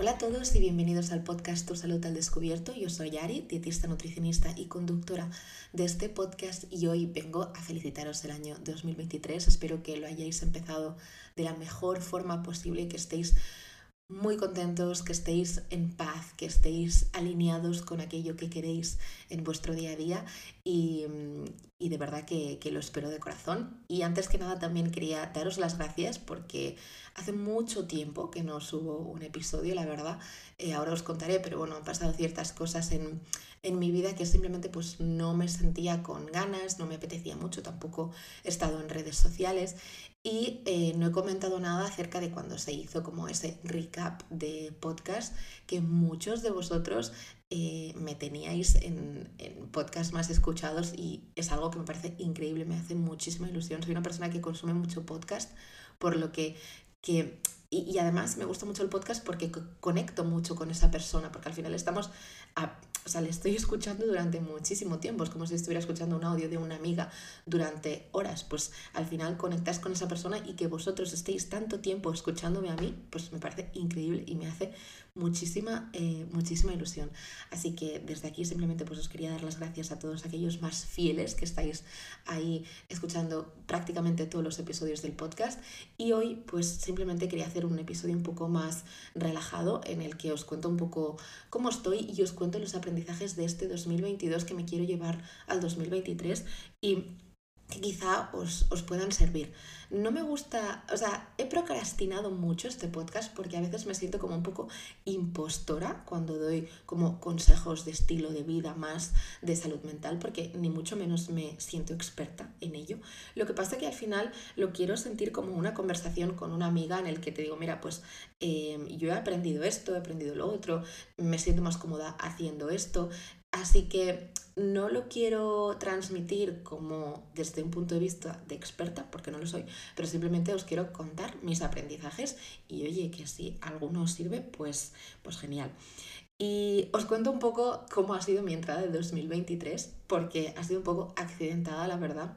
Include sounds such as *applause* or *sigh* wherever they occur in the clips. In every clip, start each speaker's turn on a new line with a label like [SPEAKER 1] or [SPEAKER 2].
[SPEAKER 1] Hola a todos y bienvenidos al podcast Tu Salud al Descubierto. Yo soy Ari, dietista, nutricionista y conductora de este podcast y hoy vengo a felicitaros el año 2023. Espero que lo hayáis empezado de la mejor forma posible, que estéis muy contentos, que estéis en paz, que estéis alineados con aquello que queréis en vuestro día a día y, de verdad que, lo espero de corazón. Y antes que nada también quería daros las gracias porque hace mucho tiempo que no subo un episodio, la verdad. Eh, ahora os contaré, pero bueno, han pasado ciertas cosas en, en mi vida que simplemente pues no me sentía con ganas, no me apetecía mucho, tampoco he estado en redes sociales y eh, no he comentado nada acerca de cuando se hizo como ese recap de podcast que muchos de vosotros eh, me teníais en, en podcasts más escuchados y es algo que me parece increíble, me hace muchísima ilusión. Soy una persona que consume mucho podcast, por lo que, que y, además me gusta mucho el podcast porque conecto mucho con esa persona, porque al final estamos a, o sea, le estoy escuchando durante muchísimo tiempo, es como si estuviera escuchando un audio de una amiga durante horas, pues al final conectas con esa persona y que vosotros estéis tanto tiempo escuchándome a mí, pues me parece increíble y me hace muchísima, eh, muchísima ilusión. Así que desde aquí simplemente pues os quería dar las gracias a todos aquellos más fieles que estáis ahí escuchando prácticamente todos los episodios del podcast y hoy pues simplemente quería hacer un episodio un poco más relajado en el que os cuento un poco cómo estoy y os cuento los aprendizajes de este 2022 que me quiero llevar al 2023 y que quizá os, os, puedan servir. No me gusta, o sea, he procrastinado mucho este podcast porque a veces me siento como un poco impostora cuando doy como consejos de estilo de vida más de salud mental porque ni mucho menos me siento experta en ello. Lo que pasa que al final lo quiero sentir como una conversación con una amiga en el que te digo, mira, pues eh, yo he aprendido esto, he aprendido lo otro, me siento más cómoda haciendo esto, Así que no lo quiero transmitir como desde un punto de vista de experta, porque no lo soy, pero simplemente os quiero contar mis aprendizajes y oye, que si alguno os sirve, pues, pues genial. Y os cuento un poco cómo ha sido mi entrada de 2023, porque ha sido un poco accidentada, la verdad.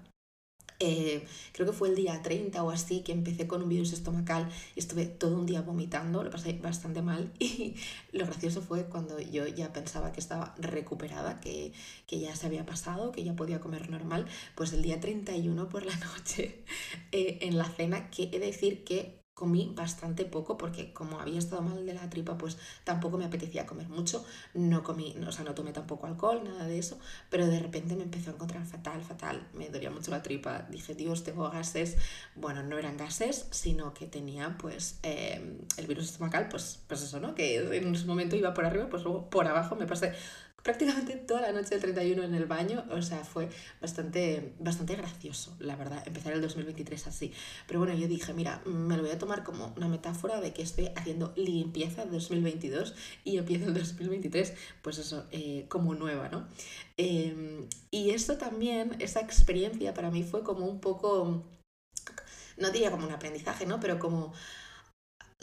[SPEAKER 1] Eh, creo que fue el día 30 o así que empecé con un virus estomacal y estuve todo un día vomitando, lo pasé bastante mal *laughs* y lo gracioso fue cuando yo ya pensaba que estaba recuperada, que, que ya se había pasado, que ya podía comer normal, pues el día 31 por la *laughs* noche eh, en la cena, que he de decir que comí bastante poco porque como había estado mal de la tripa pues tampoco me apetecía comer mucho. No comí o sea no tomé tampoco alcohol nada de eso pero de repente me empezó a encontrar fatal fatal. Me dolía mucho la tripa. Dije dios tengo gases bueno no eran gases sino que tenía pues eh, el virus estomacal pues pues eso no que en un momento iba por arriba pues luego por abajo me pasé prácticamente toda la noche del 31 en el baño, o sea, fue bastante, bastante gracioso, la verdad, empezar el 2023 así. Pero bueno, yo dije, mira, me lo voy a tomar como una metáfora de que estoy haciendo limpieza 2022 y empiezo el 2023, pues eso, eh, como nueva, ¿no? Em, y esto también, esa experiencia para mí fue como un poco, no diría como un aprendizaje, ¿no? Pero como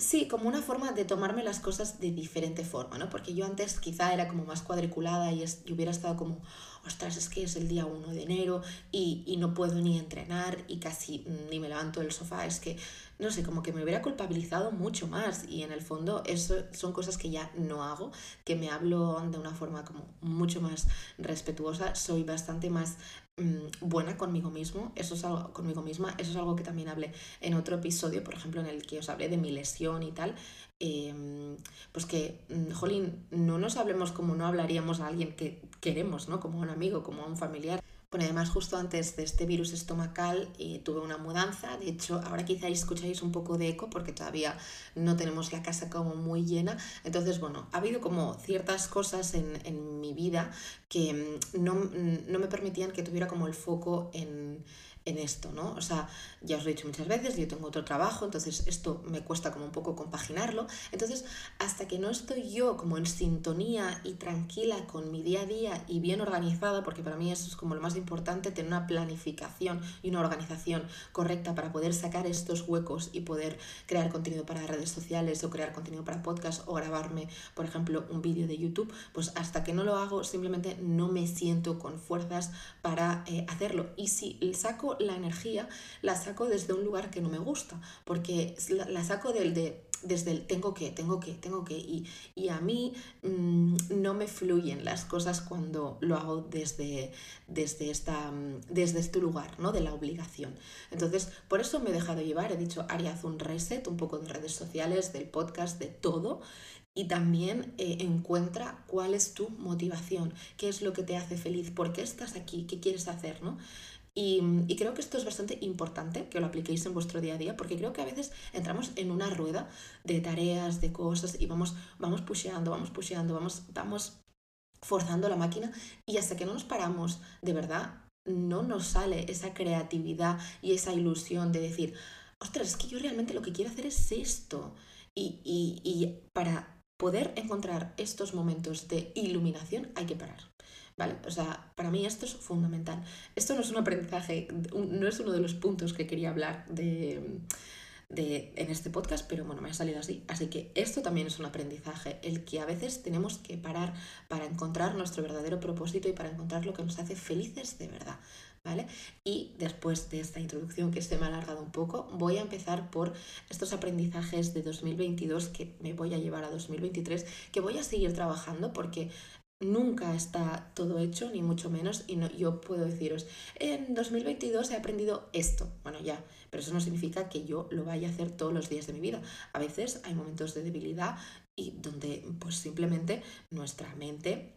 [SPEAKER 1] Sí, como una forma de tomarme las cosas de diferente forma, ¿no? Porque yo antes quizá era como más cuadriculada y, es, hubiera estado como, ostras, es que es el día 1 de enero y, y, no puedo ni entrenar y casi ni me levanto del sofá, es que, no sé, como que me hubiera culpabilizado mucho más y en el fondo eso son cosas que ya no hago, que me hablo de una forma como mucho más respetuosa, soy bastante más Mm, buena conmigo mismo, eso es algo, conmigo misma, eso es algo que también hablé en otro episodio, por ejemplo, en el que os hablé de mi lesión y tal, em, pues que, mm, jolín, no nos hablemos como no hablaríamos a alguien que queremos, ¿no? Como a un amigo, como a un familiar. Bueno, además justo antes de este virus estomacal eh, tuve una mudanza, de hecho ahora quizá escucháis un poco de eco porque todavía no tenemos la casa como muy llena, entonces bueno, ha habido como ciertas cosas en, en mi vida que mm, no, mm, no me permitían que tuviera como el foco en en esto, ¿no? O sea, ya os lo he dicho muchas veces, yo tengo otro trabajo, entonces esto me cuesta como un poco compaginarlo. Entonces, hasta que no estoy yo como en sintonía y tranquila con mi día a día y bien organizada, porque para mí eso es como lo más importante, tener una planificación y una organización correcta para poder sacar estos huecos y poder crear contenido para redes sociales o crear contenido para podcast o grabarme, por ejemplo, un vídeo de YouTube, pues hasta que no lo hago simplemente no me siento con fuerzas para eh, hacerlo. Y si saco la energía, la saco desde un lugar que no me gusta, porque la, saco del de desde el tengo que, tengo que, tengo que. Y, y a mí mm, no me fluyen las cosas cuando lo hago desde, desde, esta, mm, desde este lugar, ¿no? De la obligación. Entonces, por eso me he dejado llevar, he dicho, haz un reset, un poco de redes sociales, del podcast, de todo. Y también eh, encuentra cuál es tu motivación, qué es lo que te hace feliz, por qué estás aquí, qué quieres hacer, ¿no? Y, creo que esto es bastante importante que lo apliquéis en vuestro día a día, porque creo que a veces entramos en una rueda de tareas, de cosas, y vamos, vamos pusheando, vamos pusheando, vamos, vamos forzando la máquina, y hasta que no nos paramos, de verdad, no nos sale esa creatividad y esa ilusión de decir, ostras, es que yo realmente lo que quiero hacer es esto. Y, y, y para poder encontrar estos momentos de iluminación hay que parar. ¿Vale? O sea, para mí esto es fundamental. Esto no es un aprendizaje, no es uno de los puntos que quería hablar de, de, en este podcast, pero bueno, me ha salido así. Así que esto también es un aprendizaje, el que a veces tenemos que parar para encontrar nuestro verdadero propósito y para encontrar lo que nos hace felices de verdad. ¿Vale? Y después de esta introducción que se me ha alargado un poco, voy a empezar por estos aprendizajes de 2022 que me voy a llevar a 2023, que voy a seguir trabajando porque nunca está todo hecho, ni mucho menos, y no, yo puedo deciros, en 2022 he aprendido esto, bueno ya, pero eso no significa que yo lo vaya a hacer todos los días de mi vida. A veces hay momentos de debilidad y donde pues simplemente nuestra mente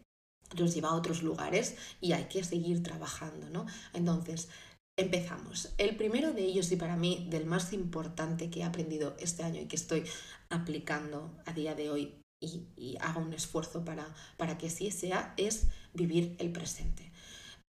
[SPEAKER 1] nos lleva a otros lugares y hay que seguir trabajando, ¿no? Entonces, empezamos. El primero de ellos y para mí del más importante que he aprendido este año y que estoy aplicando a día de hoy y, haga un esfuerzo para, para que sí sea, es vivir el presente.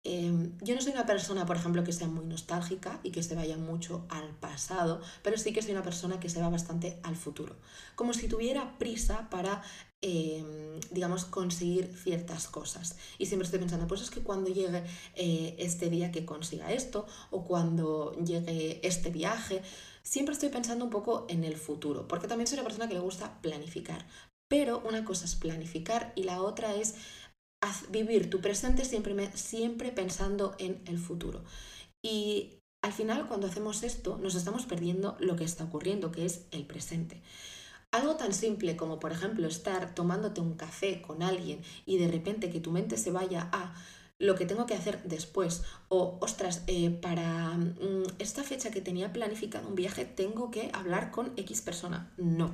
[SPEAKER 1] Em, yo no soy una persona, por ejemplo, que sea muy nostálgica y que se vaya mucho al pasado, pero sí que soy una persona que se va bastante al futuro. Como si tuviera prisa para, em, digamos, conseguir ciertas cosas. Y siempre estoy pensando, pues es que cuando llegue eh, este día que consiga esto, o cuando llegue este viaje, siempre estoy pensando un poco en el futuro, porque también soy una persona que le gusta planificar. Pero una cosa es planificar y la otra es vivir tu presente siempre, siempre pensando en el futuro. Y al final, cuando hacemos esto, nos estamos perdiendo lo que está ocurriendo, que es el presente. Algo tan simple como, por ejemplo, estar tomándote un café con alguien y de repente que tu mente se vaya a lo que tengo que hacer después. O, ostras, eh, para mm, esta fecha que tenía planificado un viaje, tengo que hablar con X persona. No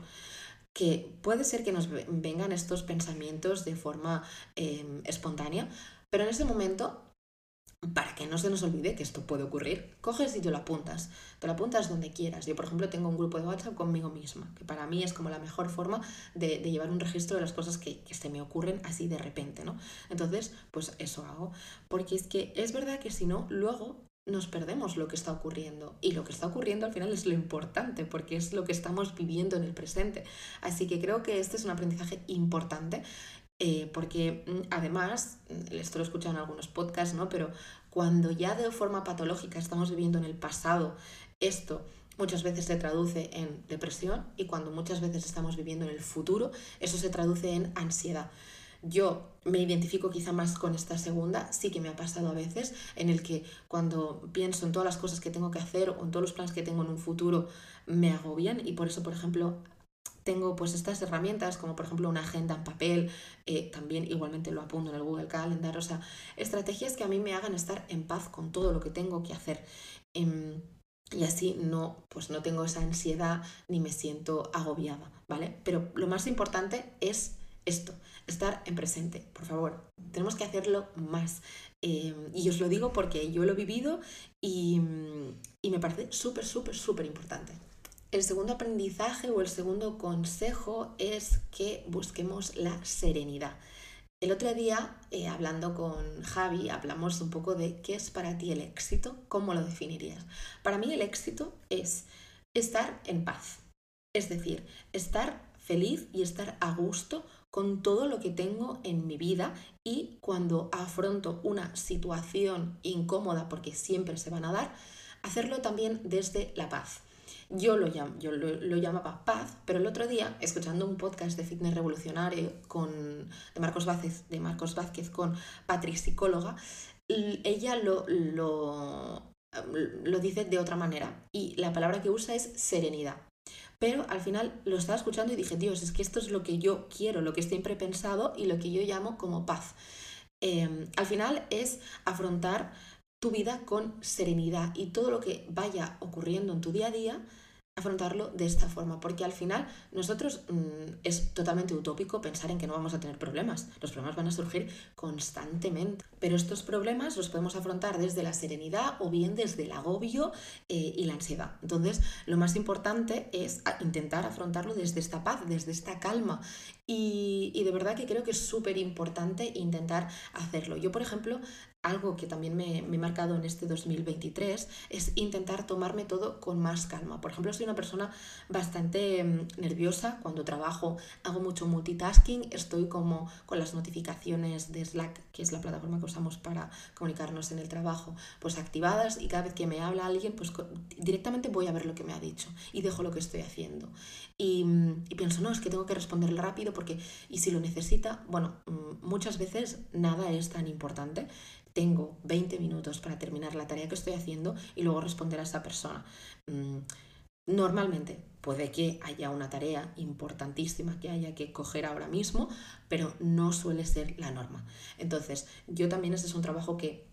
[SPEAKER 1] que puede ser que nos vengan estos pensamientos de forma em, espontánea, pero en ese momento, para que no se nos olvide que esto puede ocurrir, coges y te lo apuntas. Te lo apuntas donde quieras. Yo, por ejemplo, tengo un grupo de WhatsApp conmigo misma, que para mí es como la mejor forma de, llevar un registro de las cosas que, que, se me ocurren así de repente, ¿no? Entonces, pues eso hago. Porque es que es verdad que si no, luego nos perdemos lo que está ocurriendo. Y lo que está ocurriendo al final es lo importante, porque es lo que estamos viviendo en el presente. Así que creo que este es un aprendizaje importante, eh, porque mm, además, mm, esto lo he escuchado en algunos podcasts, ¿no? Pero cuando ya de forma patológica estamos viviendo en el pasado esto, muchas veces se traduce en depresión y cuando muchas veces estamos viviendo en el futuro, eso se traduce en ansiedad. Yo me identifico quizá más con esta segunda, sí que me ha pasado a veces, en el que cuando pienso en todas las cosas que tengo que hacer o en todos los planes que tengo en un futuro, me agobian y por eso, por ejemplo, tengo pues estas herramientas como por ejemplo una agenda en papel, eh, también igualmente lo apunto en el Google Calendar, o sea, estrategias que a mí me hagan estar en paz con todo lo que tengo que hacer. Em, y así no, pues no tengo esa ansiedad ni me siento agobiada, ¿vale? Pero lo más importante es esto, estar en presente, por favor. Tenemos que hacerlo más. Eh, y os lo digo porque yo lo he vivido y, y me parece súper, súper, súper importante. El segundo aprendizaje o el segundo consejo es que busquemos la serenidad. El otro día, eh, hablando con Javi, hablamos un poco de qué es para ti el éxito, cómo lo definirías. Para mí el éxito es estar en paz, es decir, estar feliz y estar a gusto con todo lo que tengo en mi vida y cuando afronto una situación incómoda, porque siempre se van a dar, hacerlo también desde la paz. Yo lo, yo lo, llamaba paz, pero el otro día, escuchando un podcast de fitness revolucionario con, de, Marcos Vázquez, de Marcos Vázquez con Patri Psicóloga, ella lo, lo, lo dice de otra manera y la palabra que usa es serenidad. Pero al final lo estaba escuchando y dije, Dios, es que esto es lo que yo quiero, lo que siempre pensado y lo que yo llamo como paz. Em, al final es afrontar tu vida con serenidad y todo lo que vaya ocurriendo en tu día a día, afrontarlo de esta forma, porque al final nosotros mm, es totalmente utópico pensar en que no vamos a tener problemas. Los problemas van a surgir constantemente, pero estos problemas los podemos afrontar desde la serenidad o bien desde el agobio eh, y la ansiedad. Entonces, lo más importante es intentar afrontarlo desde esta paz, desde esta calma. Y, y de verdad que creo que es súper importante intentar hacerlo. Yo, por ejemplo, algo que también me, me, he marcado en este 2023 es intentar tomarme todo con más calma. Por ejemplo, soy una persona bastante mm, nerviosa cuando trabajo, hago mucho multitasking, estoy como con las notificaciones de Slack, que es la plataforma que usamos para comunicarnos en el trabajo, pues activadas y cada vez que me habla alguien, pues directamente voy a ver lo que me ha dicho y dejo lo que estoy haciendo. Y, mm, y pienso, no, es que tengo que responderle rápido porque, y si lo necesita, bueno, mm, muchas veces nada es tan importante tengo 20 minutos para terminar la tarea que estoy haciendo y luego responder a esa persona. Mm, normalmente puede que haya una tarea importantísima que haya que coger ahora mismo, pero no suele ser la norma. Entonces, yo también ese es un trabajo que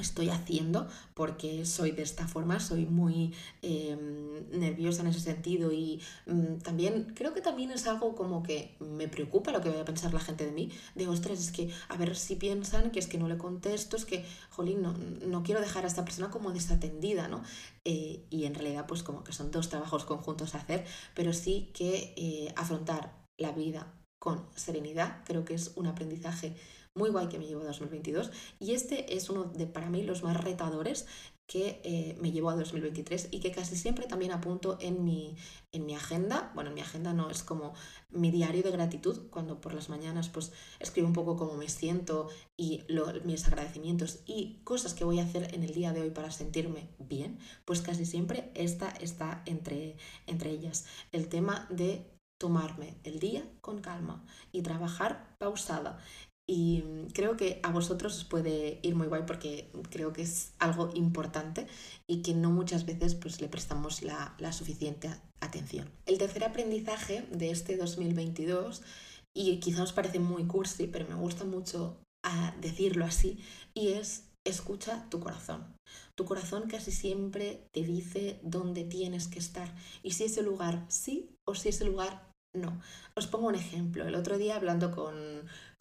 [SPEAKER 1] estoy haciendo porque soy de esta forma, soy muy em, nerviosa en ese sentido y mm, también creo que también es algo como que me preocupa lo que vaya a pensar la gente de mí, de ostras, es que a ver si piensan que es que no le contesto, es que, jolín, no, no quiero dejar a esta persona como desatendida, ¿no? Eh, y en realidad pues como que son dos trabajos conjuntos a hacer, pero sí que eh, afrontar la vida con serenidad creo que es un aprendizaje muy guay que me llevó a 2022 y este es uno de para mí los más retadores que eh, me llevó a 2023 y que casi siempre también apunto en mi, en mi agenda. Bueno, en mi agenda no, es como mi diario de gratitud, cuando por las mañanas pues escribo un poco cómo me siento y mis agradecimientos y cosas que voy a hacer en el día de hoy para sentirme bien, pues casi siempre esta está entre, entre ellas. El tema de tomarme el día con calma y trabajar pausada y creo que a vosotros os puede ir muy guay porque creo que es algo importante y que no muchas veces pues, le prestamos la, la suficiente atención. El tercer aprendizaje de este 2022, y quizá os parece muy cursi, pero me gusta mucho a decirlo así, y es escucha tu corazón. Tu corazón casi siempre te dice dónde tienes que estar y si ese lugar sí o si ese lugar no. Os pongo un ejemplo. El otro día hablando con,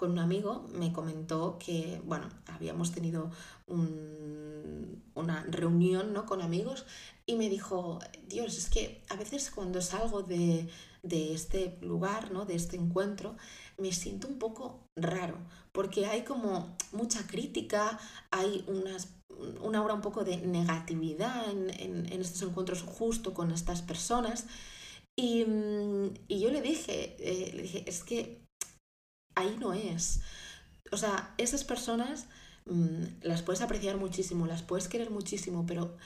[SPEAKER 1] un amigo me comentó que, bueno, habíamos tenido una reunión ¿no? con amigos y me dijo, Dios, es que a veces cuando salgo de, de este lugar, ¿no? de este encuentro, me siento un poco raro, porque hay como mucha crítica, hay unas, una hora un poco de negatividad en, en estos encuentros justo con estas personas. Y, mm, y yo le dije, eh, le dije, es que ahí no es. O sea, esas personas mm, las puedes apreciar muchísimo, las puedes querer muchísimo, pero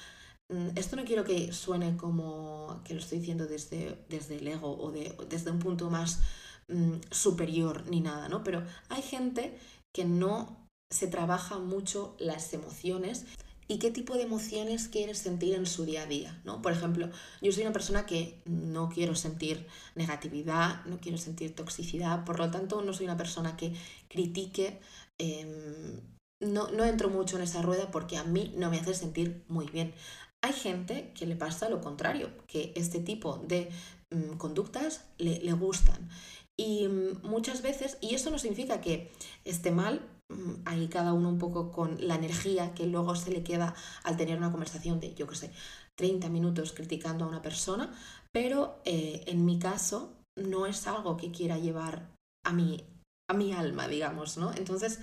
[SPEAKER 1] mm, esto no quiero que suene como que lo estoy diciendo desde, desde el ego o, de, desde un punto más superior ni nada, ¿no? Pero hay gente que no se trabaja mucho las emociones y qué tipo de emociones quieres sentir en su día a día, ¿no? Por ejemplo, yo soy una persona que no quiero sentir negatividad, no quiero sentir toxicidad, por lo tanto no soy una persona que critique, em, no, no entro mucho en esa rueda porque a mí no me hace sentir muy bien. Hay gente que le pasa lo contrario, que este tipo de mm, conductas le, le gustan. Y mm, muchas veces, y eso no significa que esté mal, ahí cada uno un poco con la energía que luego se le queda al tener una conversación de, yo qué sé, 30 minutos criticando a una persona, pero eh, en mi caso no es algo que quiera llevar a a mi alma, digamos, ¿no? Entonces,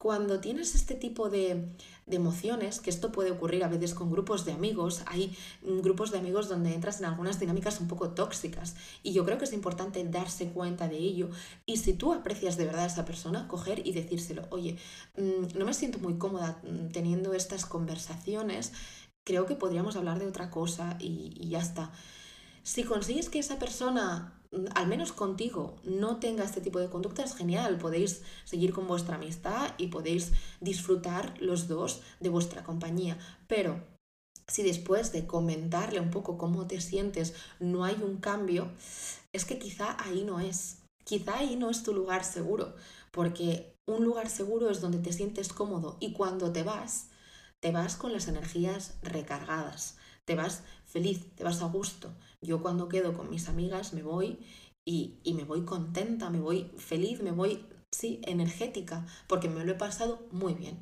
[SPEAKER 1] cuando tienes este tipo de, emociones, que esto puede ocurrir a veces con grupos de amigos, hay grupos de amigos donde entras en algunas dinámicas un poco tóxicas y yo creo que es importante darse cuenta de ello y si tú aprecias de verdad a esa persona, coger y decírselo, oye, mm, no me siento muy cómoda mm, teniendo estas conversaciones, creo que podríamos hablar de otra cosa y, y ya está. Si consigues que esa persona al menos contigo, no tenga este tipo de conductas, genial, podéis seguir con vuestra amistad y podéis disfrutar los dos de vuestra compañía. Pero si después de comentarle un poco cómo te sientes no hay un cambio, es que quizá ahí no es. Quizá ahí no es tu lugar seguro, porque un lugar seguro es donde te sientes cómodo y cuando te vas, te vas con las energías recargadas, te vas feliz, te vas a gusto. Yo cuando quedo con mis amigas me voy y, y me voy contenta, me voy feliz, me voy, sí, energética, porque me lo he pasado muy bien.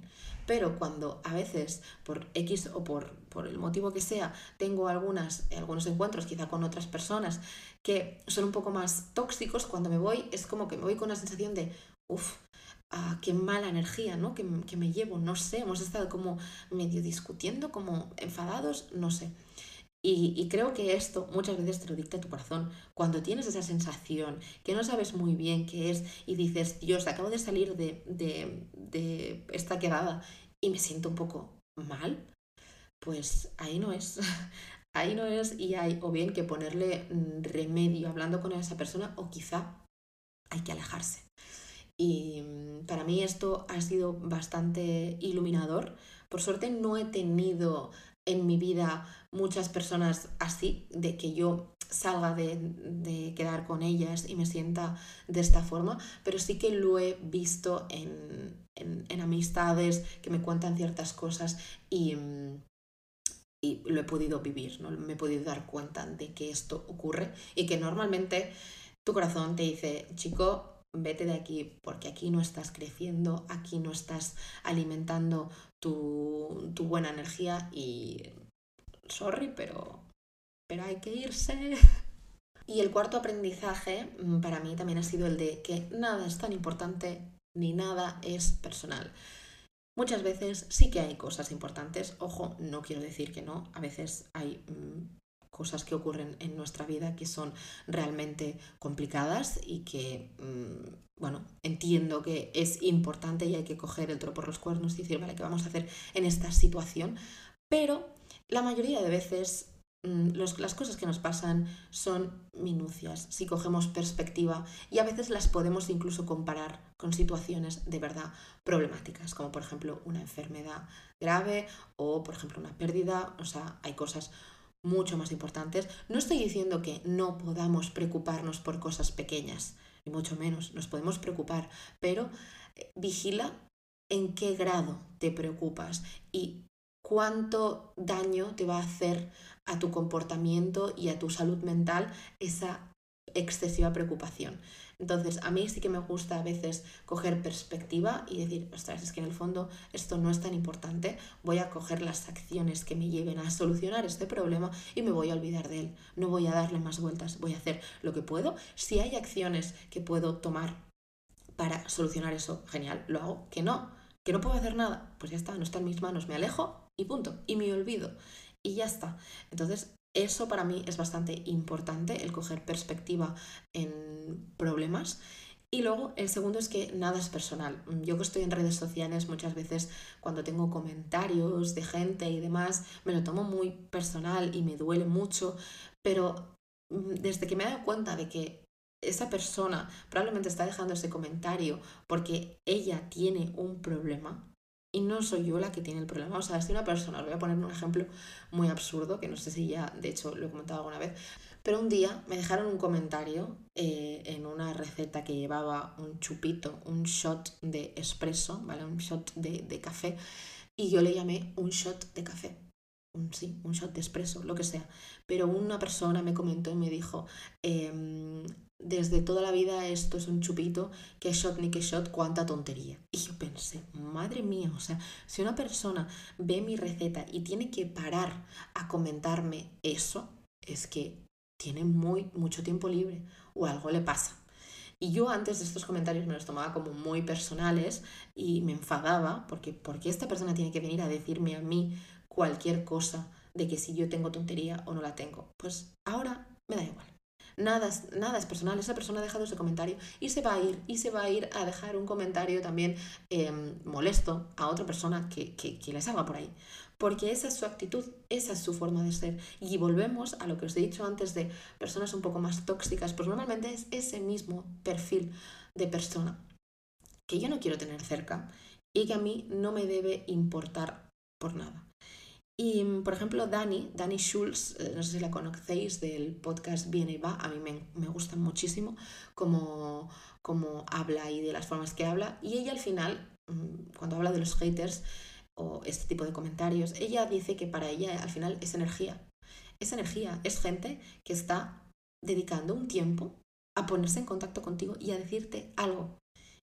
[SPEAKER 1] Pero cuando a veces, por X o por, por el motivo que sea, tengo algunas, algunos encuentros quizá con otras personas que son un poco más tóxicos, cuando me voy es como que me voy con una sensación de, uff, ah, qué mala energía, ¿no? Que, que me llevo, no sé, hemos estado como medio discutiendo, como enfadados, no sé. Y, creo que esto muchas veces te lo dicta tu corazón. Cuando tienes esa sensación que no sabes muy bien qué es y dices, Dios, acabo de salir de, de, de esta quedada y me siento un poco mal, pues ahí no es. *laughs* ahí no es y hay o bien que ponerle mm, remedio hablando con esa persona o quizá hay que alejarse. Y mm, para mí esto ha sido bastante iluminador. Por suerte no he tenido en mi vida muchas personas así, de que yo salga de, quedar con ellas y me sienta de esta forma, pero sí que lo he visto en, amistades que me cuentan ciertas cosas y, y lo he podido vivir, ¿no? me he podido dar cuenta de que esto ocurre y que normalmente tu corazón te dice, chico, vete de aquí porque aquí no estás creciendo, aquí no estás alimentando tu, buena energía y sorry, pero, pero hay que irse. *laughs* Y el cuarto aprendizaje mm, para mí también ha sido el de que nada es tan importante ni nada es personal. Muchas veces sí que hay cosas importantes, ojo, no quiero decir que no, a veces hay mm, cosas que ocurren en nuestra vida que son realmente complicadas y que, mm, bueno, entiendo que es importante y hay que coger el toro por los cuernos y decir, vale, ¿qué vamos a hacer en esta situación? Pero la mayoría de veces mm, las cosas que nos pasan son minucias, si cogemos perspectiva, y a veces las podemos incluso comparar con situaciones de verdad problemáticas, como por ejemplo una enfermedad grave o por ejemplo una pérdida, o sea, hay cosas mucho más importantes. No estoy diciendo que no podamos preocuparnos por cosas pequeñas, ni mucho menos, nos podemos preocupar, pero eh, vigila en qué grado te preocupas y cuánto daño te va a hacer a tu comportamiento y a tu salud mental esa excesiva preocupación. Entonces, a mí sí que me gusta a veces coger perspectiva y decir, ostras, es que en el fondo esto no es tan importante, voy a coger las acciones que me lleven a solucionar este problema y me voy a olvidar de él. No voy a darle más vueltas, voy a hacer lo que puedo. Si hay acciones que puedo tomar para solucionar eso, genial, lo hago. Que no, que no puedo hacer nada, pues ya está, no está en mis manos, me alejo y punto, y me olvido. Y ya está. Entonces, eso para mí es bastante importante, el coger perspectiva en problemas. Y luego el segundo es que nada es personal. Yo que estoy en redes sociales muchas veces cuando tengo comentarios de gente y demás, me lo tomo muy personal y me duele mucho, pero mm, desde que me he dado cuenta de que esa persona probablemente está dejando ese comentario porque ella tiene un problema, y no soy yo la que tiene el problema. O sea, si una persona, os voy a poner un ejemplo muy absurdo, que no sé si ya, de hecho, lo he comentado alguna vez, pero un día me dejaron un comentario eh, en una receta que llevaba un chupito, un shot de espresso, ¿vale? Un shot de, de café, y yo le llamé un shot de café. Un, sí, un shot de espresso, lo que sea. Pero una persona me comentó y me dijo, eh, desde toda la vida esto es un chupito, que shot ni que shot, cuánta tontería. Y yo pensé, madre mía, o sea, si una persona ve mi receta y tiene que parar a comentarme eso, es que tiene muy mucho tiempo libre o algo le pasa. Y yo antes de estos comentarios me los tomaba como muy personales y me enfadaba porque porque esta persona tiene que venir a decirme a mí cualquier cosa de que si yo tengo tontería o no la tengo. Pues ahora me da igual nada, nada es personal, esa persona ha dejado ese comentario y se va a ir, y se va a ir a dejar un comentario también em, molesto a otra persona que, que, que le salga por ahí. Porque esa es su actitud, esa es su forma de ser. Y volvemos a lo que os he dicho antes de personas un poco más tóxicas, pues normalmente es ese mismo perfil de persona que yo no quiero tener cerca y que a mí no me debe importar por nada. Y, por ejemplo, Dani, Dani Schulz, eh, no sé si la conocéis del podcast Viene y Va, a mí me, me gusta muchísimo cómo, cómo habla y de las formas que habla. Y ella al final, mm, cuando habla de los haters o este tipo de comentarios, ella dice que para ella al final es energía. Es energía, es gente que está dedicando un tiempo a ponerse en contacto contigo y a decirte algo.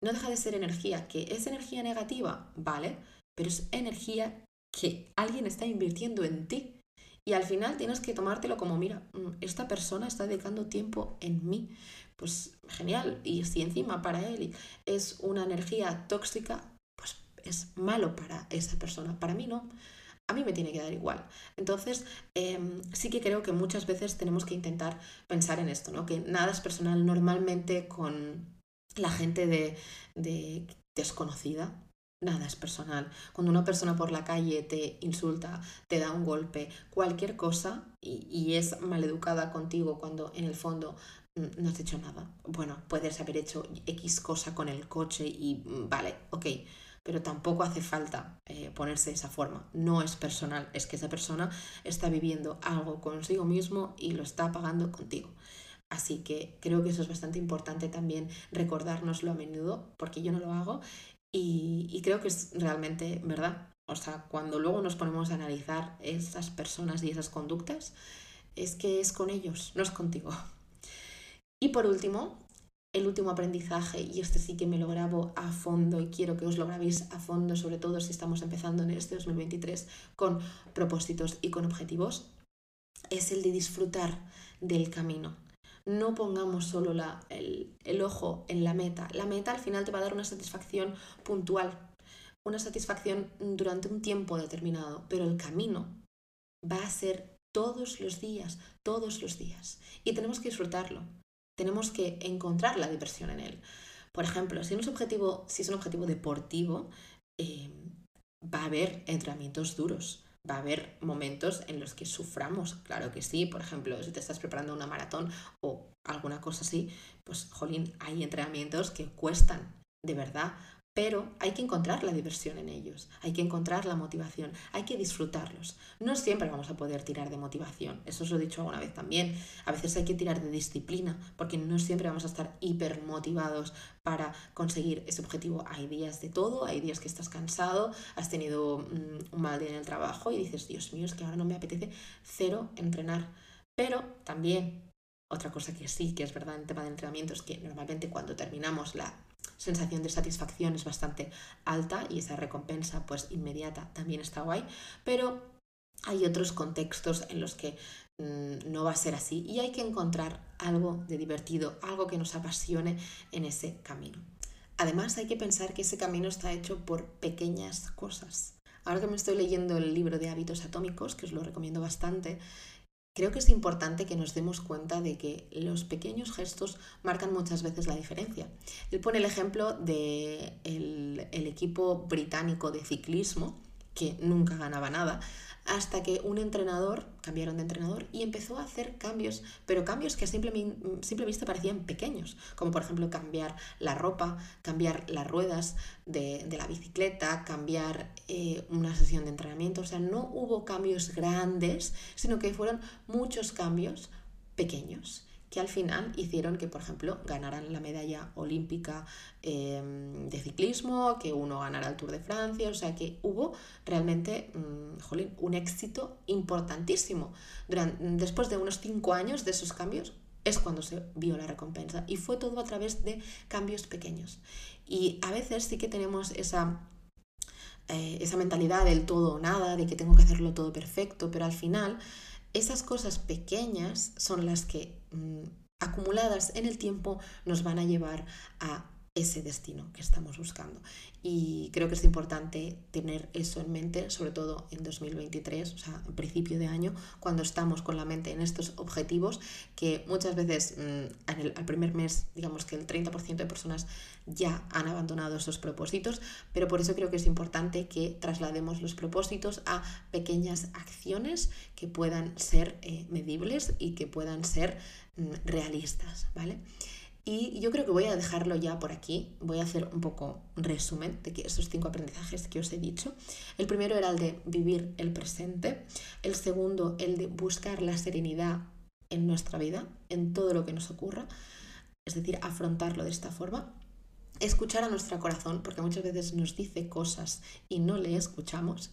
[SPEAKER 1] No deja de ser energía, que es energía negativa, ¿vale? Pero es energía que alguien está invirtiendo en ti. Y al final tienes que tomártelo como, mira, mm, esta persona está dedicando tiempo en mí. Pues genial. Y si encima para él es una energía tóxica, pues es malo para esa persona. Para mí no. A mí me tiene que dar igual. Entonces, em, sí que creo que muchas veces tenemos que intentar pensar en esto, ¿no? Que nada es personal normalmente con la gente de, de desconocida, nada es personal. Cuando una persona por la calle te insulta, te da un golpe, cualquier cosa y, y es maleducada contigo cuando en el fondo mm, no has hecho nada. Bueno, puedes haber hecho X cosa con el coche y mm, vale, ok, pero tampoco hace falta eh, ponerse de esa forma. No es personal, es que esa persona está viviendo algo consigo mismo y lo está pagando contigo. Así que creo que eso es bastante importante también recordárnoslo a menudo, porque yo no lo hago y, creo que es realmente verdad. O sea, cuando luego nos ponemos a analizar esas personas y esas conductas, es que es con ellos, no es contigo. Y por último, el último aprendizaje, y este sí que me lo grabo a fondo y quiero que os lo grabéis a fondo, sobre todo si estamos empezando en este 2023 con propósitos y con objetivos, es el de disfrutar del camino no pongamos solo la, el, el ojo en la meta. La meta al final te va a dar una satisfacción puntual, una satisfacción durante un tiempo determinado, pero el camino va a ser todos los días, todos los días. Y tenemos que disfrutarlo, tenemos que encontrar la diversión en él. Por ejemplo, si, es, un objetivo, si es un objetivo deportivo, eh, va a haber entrenamientos duros, va a haber momentos en los que suframos, claro que sí, por ejemplo, si te estás preparando una maratón o alguna cosa así, pues jolín, hay entrenamientos que cuestan, de verdad, pero hay que encontrar la diversión en ellos, hay que encontrar la motivación, hay que disfrutarlos. No siempre vamos a poder tirar de motivación, eso os lo he dicho alguna vez también. A veces hay que tirar de disciplina, porque no siempre vamos a estar hiper motivados para conseguir ese objetivo. Hay días de todo, hay días que estás cansado, has tenido mm, un mal día en el trabajo y dices, Dios mío, es que ahora no me apetece cero entrenar. Pero también otra cosa que sí, que es verdad en tema de entrenamiento, es que normalmente cuando terminamos la sensación de satisfacción es bastante alta y esa recompensa pues inmediata también está guay, pero hay otros contextos en los que mm, no va a ser así y hay que encontrar algo de divertido, algo que nos apasione en ese camino. Además hay que pensar que ese camino está hecho por pequeñas cosas. Ahora que me estoy leyendo el libro de hábitos atómicos, que os lo recomiendo bastante, Creo que es importante que nos demos cuenta de que los pequeños gestos marcan muchas veces la diferencia. Él pone el ejemplo del de el equipo británico de ciclismo, que nunca ganaba nada, hasta que un entrenador, cambiaron de entrenador y empezó a hacer cambios, pero cambios que a simple, vista parecían pequeños, como por ejemplo cambiar la ropa, cambiar las ruedas de, la bicicleta, cambiar eh, una sesión de entrenamiento, o sea, no hubo cambios grandes, sino que fueron muchos cambios pequeños que al final hicieron que, por ejemplo, ganaran la medalla olímpica em, de ciclismo, que uno ganara el Tour de Francia, o sea que hubo realmente mm, un éxito importantísimo. después de unos cinco años de esos cambios es cuando se vio la recompensa y fue todo a través de cambios pequeños. Y a veces sí que tenemos esa eh, esa mentalidad del todo o nada, de que tengo que hacerlo todo perfecto, pero al final esas cosas pequeñas son las que mm, acumuladas en el tiempo nos van a llevar a ese destino que estamos buscando. Y creo que es importante tener eso en mente, sobre todo en 2023, o sea, en principio de año, cuando estamos con la mente en estos objetivos, que muchas veces mm, en el, al primer mes, digamos que el 30% de personas ya han abandonado esos propósitos, pero por eso creo que es importante que traslademos los propósitos a pequeñas acciones que puedan ser eh, medibles y que puedan ser mm, realistas, ¿vale? Y yo creo que voy a dejarlo ya por aquí. Voy a hacer un poco resumen de esos cinco aprendizajes que os he dicho. El primero era el de vivir el presente. El segundo, el de buscar la serenidad en nuestra vida, en todo lo que nos ocurra. Es decir, afrontarlo de esta forma. Escuchar a nuestro corazón, porque muchas veces nos dice cosas y no le escuchamos.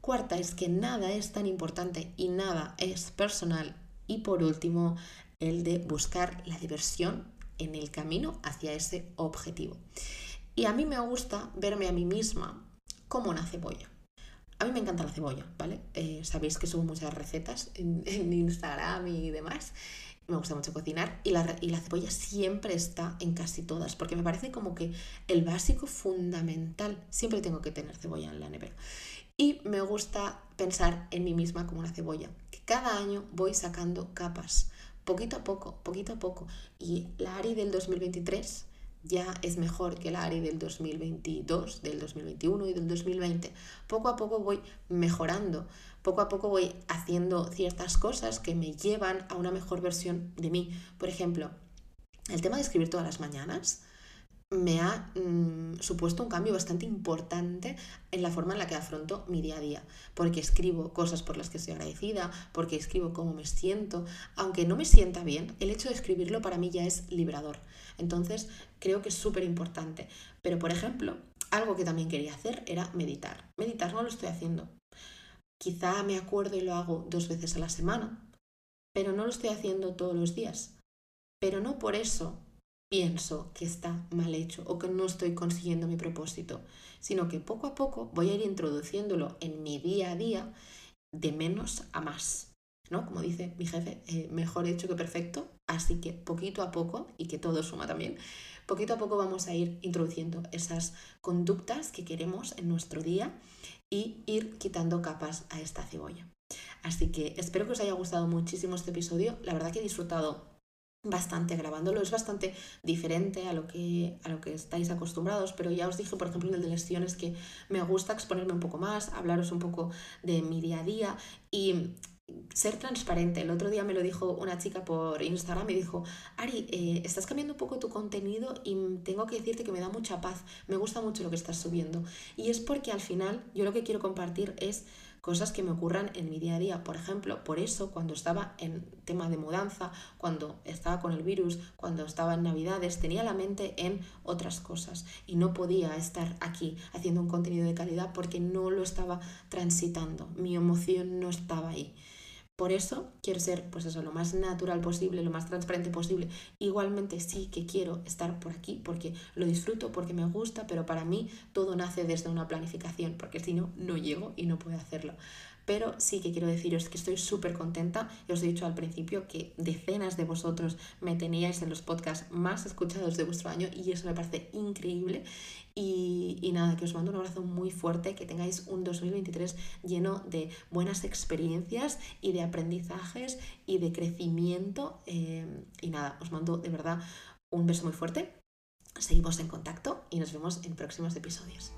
[SPEAKER 1] Cuarta es que nada es tan importante y nada es personal. Y por último, el de buscar la diversión en el camino hacia ese objetivo. Y a mí me gusta verme a mí misma como una cebolla. A mí me encanta la cebolla, ¿vale? Eh, sabéis que subo muchas recetas *laughs* en, Instagram y demás. Me gusta mucho cocinar y la, y la cebolla siempre está en casi todas, porque me parece como que el básico fundamental, siempre tengo que tener cebolla en la nevera. Y me gusta pensar en mí misma como una cebolla, que cada año voy sacando capas poquito a poco, poquito a poco. Y la ARI del 2023 ya es mejor que la ARI del 2022, del 2021 y del 2020. Poco a poco voy mejorando, poco a poco voy haciendo ciertas cosas que me llevan a una mejor versión de mí. Por ejemplo, el tema de escribir todas las mañanas me ha mm, supuesto un cambio bastante importante en la forma en la que afronto mi día a día, porque escribo cosas por las que estoy agradecida, porque escribo cómo me siento, aunque no me sienta bien, el hecho de escribirlo para mí ya es liberador. Entonces, creo que es súper importante. Pero, por ejemplo, algo que también quería hacer era meditar. Meditar no lo estoy haciendo. Quizá me acuerdo y lo hago dos veces a la semana, pero no lo estoy haciendo todos los días. Pero no por eso pienso que está mal hecho o que no estoy consiguiendo mi propósito, sino que poco a poco voy a ir introduciéndolo en mi día a día de menos a más. ¿no? Como dice mi jefe, eh, mejor hecho que perfecto, así que poquito a poco, y que todo suma también, poquito a poco vamos a ir introduciendo esas conductas que queremos en nuestro día y ir quitando capas a esta cebolla. Así que espero que os haya gustado muchísimo este episodio. La verdad que he disfrutado bastante grabándolo. Es bastante diferente a lo, que, a lo que estáis acostumbrados, pero ya os dije, por ejemplo, en el de lesiones que me gusta exponerme un poco más, hablaros un poco de mi día a día y ser transparente. El otro día me lo dijo una chica por Instagram, me dijo, Ari, eh, estás cambiando un poco tu contenido y tengo que decirte que me da mucha paz, me gusta mucho lo que estás subiendo. Y es porque al final yo lo que quiero compartir es cosas que me ocurran en mi día a día. Por ejemplo, por eso cuando estaba en tema de mudanza, cuando estaba con el virus, cuando estaba en Navidades, tenía la mente en otras cosas y no podía estar aquí haciendo un contenido de calidad porque no lo estaba transitando, mi emoción no estaba ahí. Por eso quiero ser, pues eso, lo más natural posible, lo más transparente posible. Igualmente sí que quiero estar por aquí porque lo disfruto, porque me gusta, pero para mí todo nace desde una planificación, porque si no, no llego y no puedo hacerlo. Pero sí que quiero deciros que estoy súper contenta. Os he dicho al principio que decenas de vosotros me teníais en los podcasts más escuchados de vuestro año y eso me parece increíble. Y, nada, que os mando un abrazo muy fuerte, que tengáis un 2023 lleno de buenas experiencias y de aprendizajes y de crecimiento. Eh, y nada, os mando de verdad un beso muy fuerte. Seguimos en contacto y nos vemos en próximos episodios.